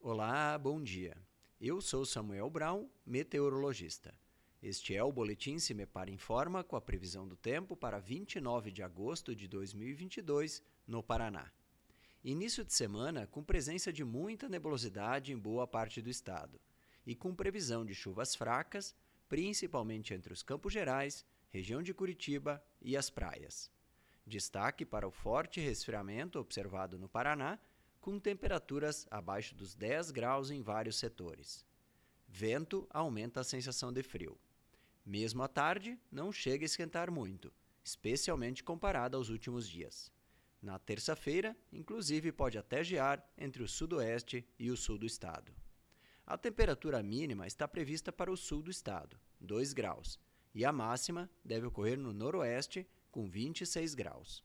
Olá, bom dia. Eu sou Samuel Brown, meteorologista. Este é o Boletim Se Me Para Informa com a previsão do tempo para 29 de agosto de 2022 no Paraná. Início de semana com presença de muita nebulosidade em boa parte do estado e com previsão de chuvas fracas, principalmente entre os Campos Gerais, região de Curitiba e as praias. Destaque para o forte resfriamento observado no Paraná com temperaturas abaixo dos 10 graus em vários setores. Vento aumenta a sensação de frio. Mesmo à tarde, não chega a esquentar muito, especialmente comparado aos últimos dias. Na terça-feira, inclusive, pode até gear entre o sudoeste e o sul do estado. A temperatura mínima está prevista para o sul do estado, 2 graus, e a máxima deve ocorrer no noroeste, com 26 graus.